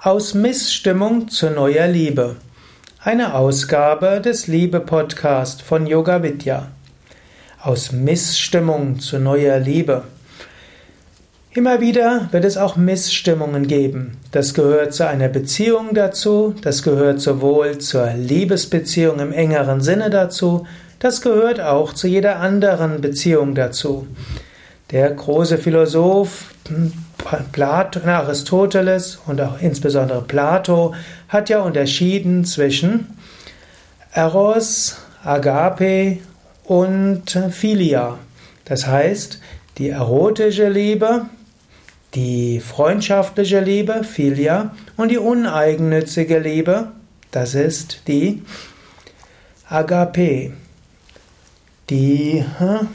Aus Missstimmung zu neuer Liebe. Eine Ausgabe des Liebe-Podcast von Yoga Vidya. Aus Missstimmung zu neuer Liebe. Immer wieder wird es auch Missstimmungen geben. Das gehört zu einer Beziehung dazu, das gehört sowohl zur Liebesbeziehung im engeren Sinne dazu, das gehört auch zu jeder anderen Beziehung dazu. Der große Philosoph Plato, Aristoteles und auch insbesondere Plato hat ja unterschieden zwischen Eros, Agape und Philia. Das heißt, die erotische Liebe, die freundschaftliche Liebe, Philia, und die uneigennützige Liebe, das ist die Agape. Die hm,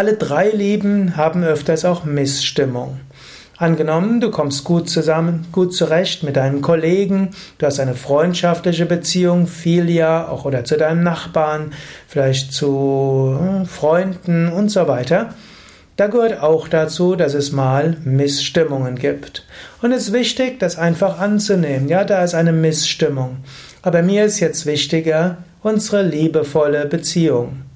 alle drei Lieben haben öfters auch Missstimmung. Angenommen, du kommst gut zusammen, gut zurecht mit deinem Kollegen, du hast eine freundschaftliche Beziehung, Filia, auch oder zu deinem Nachbarn, vielleicht zu hm, Freunden und so weiter. Da gehört auch dazu, dass es mal Missstimmungen gibt. Und es ist wichtig, das einfach anzunehmen. Ja, da ist eine Missstimmung. Aber mir ist jetzt wichtiger unsere liebevolle Beziehung.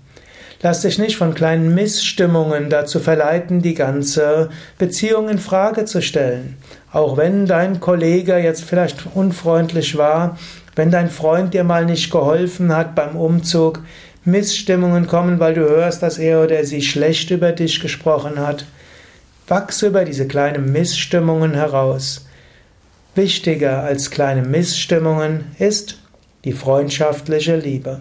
Lass dich nicht von kleinen Missstimmungen dazu verleiten, die ganze Beziehung in Frage zu stellen. Auch wenn dein Kollege jetzt vielleicht unfreundlich war, wenn dein Freund dir mal nicht geholfen hat beim Umzug, Missstimmungen kommen, weil du hörst, dass er oder sie schlecht über dich gesprochen hat. Wachse über diese kleinen Missstimmungen heraus. Wichtiger als kleine Missstimmungen ist die freundschaftliche Liebe.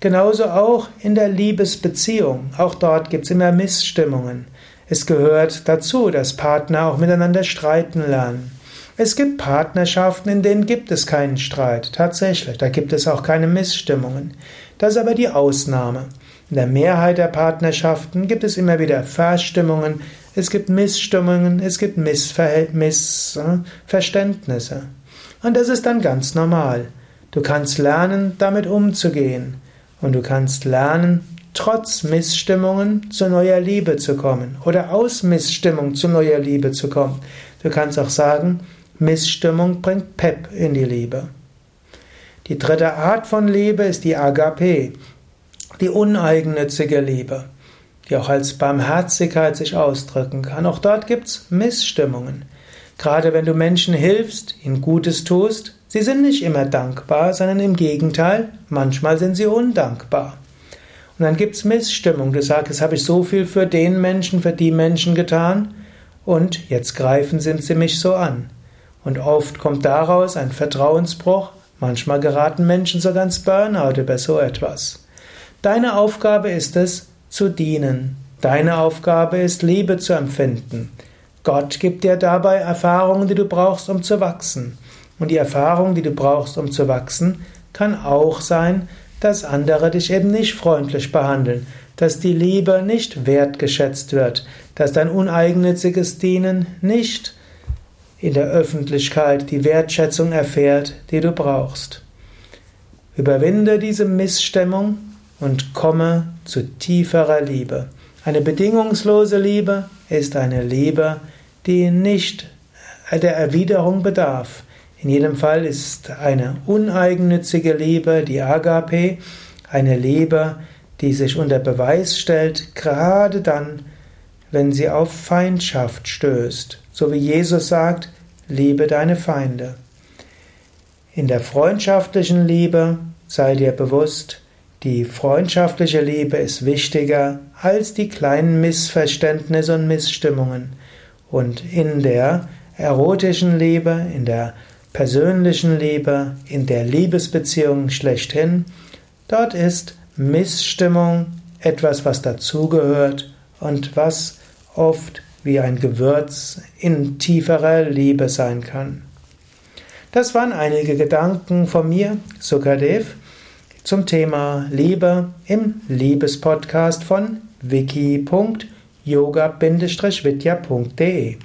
Genauso auch in der Liebesbeziehung. Auch dort gibt es immer Missstimmungen. Es gehört dazu, dass Partner auch miteinander streiten lernen. Es gibt Partnerschaften, in denen gibt es keinen Streit. Tatsächlich, da gibt es auch keine Missstimmungen. Das ist aber die Ausnahme. In der Mehrheit der Partnerschaften gibt es immer wieder Verstimmungen, es gibt Missstimmungen, es gibt Missverständnisse. Und das ist dann ganz normal. Du kannst lernen, damit umzugehen. Und du kannst lernen, trotz Missstimmungen zu neuer Liebe zu kommen oder aus Missstimmung zu neuer Liebe zu kommen. Du kannst auch sagen, Missstimmung bringt Pep in die Liebe. Die dritte Art von Liebe ist die Agape, die uneigennützige Liebe, die auch als Barmherzigkeit sich ausdrücken kann. Auch dort gibt es Missstimmungen. Gerade wenn du Menschen hilfst, ihnen Gutes tust, sie sind nicht immer dankbar, sondern im Gegenteil, manchmal sind sie undankbar. Und dann gibt es Missstimmung. Du sagst, jetzt habe ich so viel für den Menschen, für die Menschen getan und jetzt greifen sie mich so an. Und oft kommt daraus ein Vertrauensbruch, manchmal geraten Menschen sogar ins Burnout über so etwas. Deine Aufgabe ist es, zu dienen. Deine Aufgabe ist, Liebe zu empfinden. Gott gibt dir dabei Erfahrungen, die du brauchst, um zu wachsen. Und die Erfahrung, die du brauchst, um zu wachsen, kann auch sein, dass andere dich eben nicht freundlich behandeln, dass die Liebe nicht wertgeschätzt wird, dass dein uneigennütziges Dienen nicht in der Öffentlichkeit die Wertschätzung erfährt, die du brauchst. Überwinde diese Missstimmung und komme zu tieferer Liebe. Eine bedingungslose Liebe ist eine Liebe, die nicht der Erwiderung bedarf. In jedem Fall ist eine uneigennützige Liebe, die Agape, eine Liebe, die sich unter Beweis stellt, gerade dann, wenn sie auf Feindschaft stößt. So wie Jesus sagt, liebe deine Feinde. In der freundschaftlichen Liebe sei dir bewusst, die freundschaftliche Liebe ist wichtiger als die kleinen Missverständnisse und Missstimmungen. Und in der erotischen Liebe, in der persönlichen Liebe, in der Liebesbeziehung schlechthin, dort ist Missstimmung etwas, was dazugehört und was oft wie ein Gewürz in tieferer Liebe sein kann. Das waren einige Gedanken von mir, Sukadev zum Thema Liebe im Liebespodcast von wiki.yoga-vidya.de